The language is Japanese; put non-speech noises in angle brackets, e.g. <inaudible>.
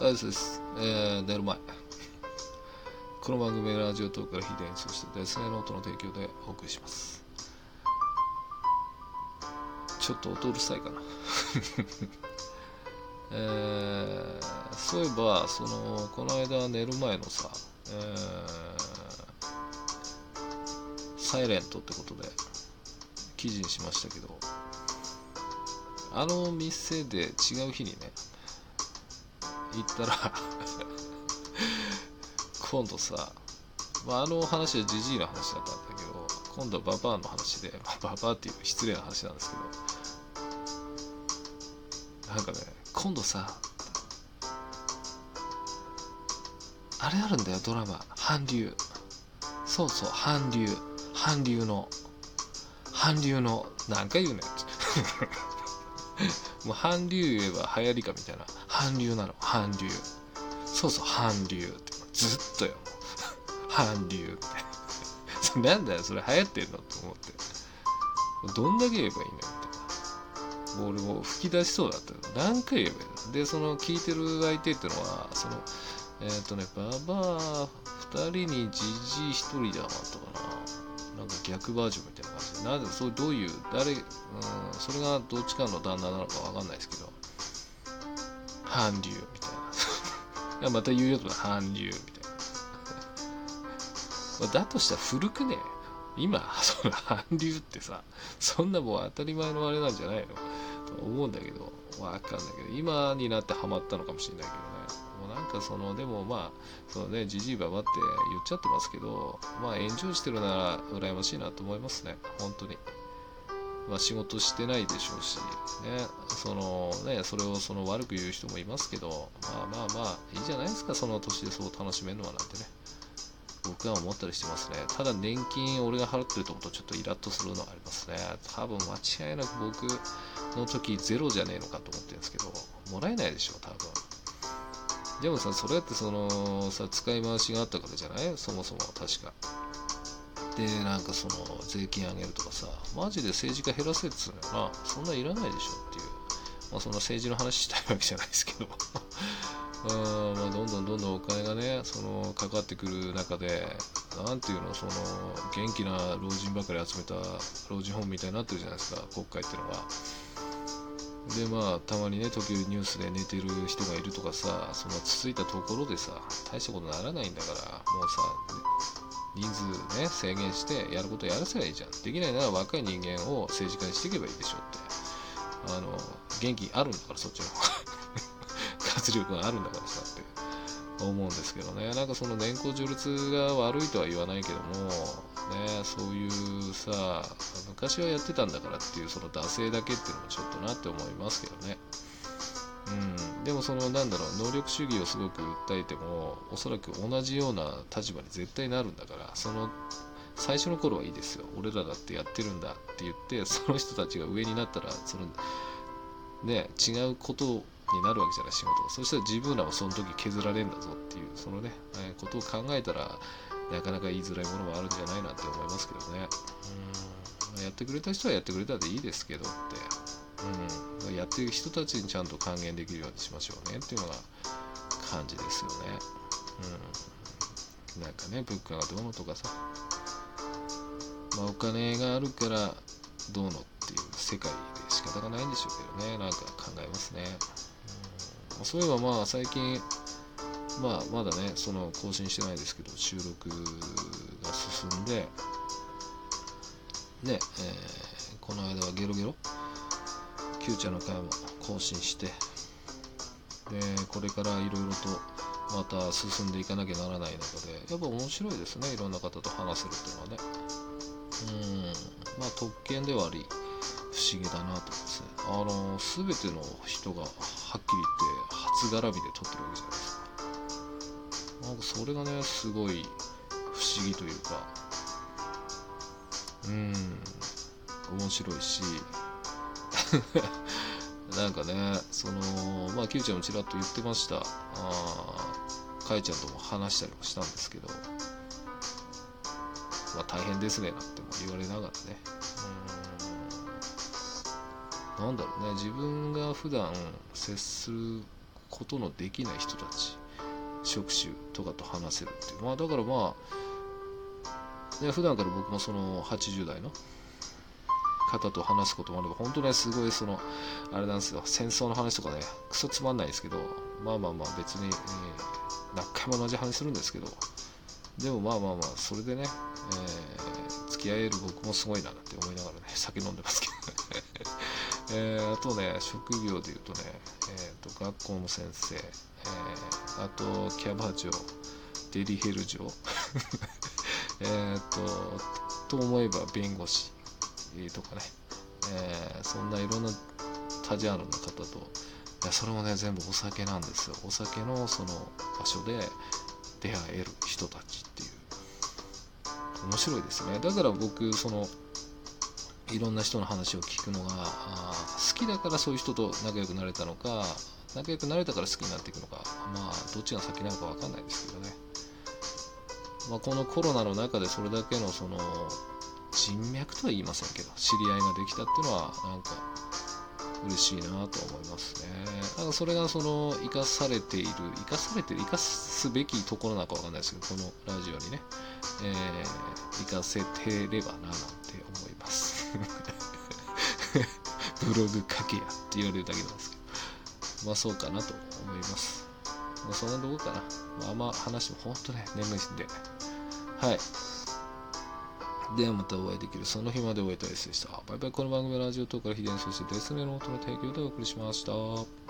あそうです、えー、寝る前。この番組はラジオトークから非伝そしてデスネノートの提供でお送りします。ちょっと音うるさいかな。<laughs> えー、そういえばそのこの間寝る前のさ、えー、サイレントってことで記事にしましたけどあの店で違う日にね行ったら <laughs> 今度さ、まあ、あの話はジジイの話だったんだけど今度はババアの話で、まあ、ババアっていう失礼な話なんですけどなんかね今度さあれあるんだよドラマ。韓流。そうそう韓流。韓流の。韓流の。何回言うねん <laughs> <laughs> もう韓流言えば流行りかみたいな。韓流なの。韓流。そうそう韓流って。ずっとよ。<laughs> 韓流って。<laughs> なんだよ。それ流行ってんのと思って。どんだけ言えばいいのみたいなもう俺も吹き出しそうだったよ。何回言えばいいの？でその聞いてる相手っていうのはそのえっ、ー、とねババア2人にじじい1人じゃなかったかな。なんか逆バージョンみたいな。なぜそうどういう誰、うん、それがどっちかの旦那なのかわかんないですけど。韓流みたいな。<laughs> いやまた言うよとか韓流みたいな。<laughs> だとしたら古くね。今 <laughs> その韓流ってさそんなもう当たり前のあれなんじゃないの？と思うんだけどわかんないけど今になってハマったのかもしれないけどね。もうなんかそのでもまあそのねじじいばばって言っちゃってますけどまあエンジョイしてるなら羨ましいなと思いますね。本当に。まあ仕事してないでしょうしね。そのねそれをその悪く言う人もいますけどまあまあまあいいじゃないですかその年でそう楽しめるのはなんてね。僕は思ったりしてますね。ただ年金俺が払ってると思うとちょっとイラッとするのはありますね。多分間違いなく僕の時ゼロじゃねえのかと思ってるんですけどもらえないでしょう多分。でもさそれってそのさ使い回しがあったからじゃない？そもそも確か。でなんかその税金上げるとかさマジで政治家減らせっつうのよ。なそんないらないでしょっていう。まあそんな政治の話したいわけじゃないですけど。<laughs> うんまあどんどんどんどんお金がねそのかかってくる中でなんていうの？その元気な老人ばかり集めた老人ホームみたいになってるじゃないですか国会っていうのは。でまあたまにね時々ニュースで寝てる人がいるとかさそのつついたところでさ大したことならないんだからもうさ人数ね制限してやることやらせばいいじゃん。できないなら若い人間を政治家にしていけばいいでしょうって。あの元気あるんだからそっちの方が。<laughs> 活力があるんだからさって。思うんですけどね。なんかその年功序列が悪いとは言わないけどもねそういうさ昔はやってたんだからっていうその惰性だけっていうのもちょっとなって思いますけどね。うん、でもそのなんだろう能力主義をすごく訴えてもおそらく同じような立場に絶対なるんだからその最初の頃はいいですよ。俺らだってやってるんだって言ってその人たちが上になったらそのね違うことになるわけじゃない仕事がそしたら自分らもその時削られんだぞっていうそのね、えー、ことを考えたらなかなか言いづらいものもあるんじゃないなって思いますけどね。うん。やってくれた人はやってくれたでいいですけどって。うん、やってる人たちにちゃんと還元できるようにしましょうねっていうのが感じですよね。うん、なんかね物価がどうのとかさ、まあ、お金があるからどうのっていう世界で仕方がないんでしょうけどね。なんか考えますね。うん、そういえばまあ最近まあまだねその更新してないですけど収録が進んでねえー、この間はゲロゲロキューちゃんの回も更新してでこれからいろいろとまた進んでいかなきゃならない中でやっぱ面白いですねいろんな方と話せるっていうのはね。うん。まあ特権ではあり不思議だなと思ってですね。あの全ての人がはっきり言って初絡みで撮ってるわけじゃないですか。なんかそれがねすごい不思議というかうん面白いし <laughs> なんかね、その、まあ、キューちゃんもちらっと言ってました。あかいちゃんとも話したりもしたんですけど、まあ、大変ですね、なんても言われながらね。うん。なんだろうね、自分が普段接することのできない人たち職種とかと話せるっていう。まあだからまあ、ね、普段から僕もその80代の方と話すこともあれば本当ねすごいそのあれなんですよ。戦争の話とかねクソつまんないですけどまあまあまあ別に、えー、何回も同じ話するんですけどでもまあまあまあそれでね、えー、付き合える僕もすごいなって思いながらね酒飲んでますけど。えー、あとね職業でいうとね、えーと、学校の先生、えー、あとキャバ嬢デリヘル嬢 <laughs> えっとと思えば弁護士とかね、えー、そんないろんな多ジャンルの方といやそれもね全部お酒なんですよ。お酒のその場所で出会える人たちっていう。面白いですね。だから僕そのいろんな人の話を聞くのが好きだからそういう人と仲良くなれたのか仲良くなれたから好きになっていくのかまあどっちが先なのか分かんないですけどね、まあ、このコロナの中でそれだけのその人脈とは言いませんけど知り合いができたっていうのはなんか嬉しいなと思いますね。だからそれがその生かされている、生かされてる、生かすべきところなのかわかんないですけど、このラジオにね、えー、生かせてればななんて思います。<laughs> ブログ書けやって言われるだけなんですけど、まあそうかなと思います。まあ、そんなとこかな。まあ、あんま話も本当ね、眠いんで。はい。ではまたお会いできるその日までお会いいたいでした。バイバイ。この番組はラジオ等から秘伝そしてデスネの音の提供でお送りしました。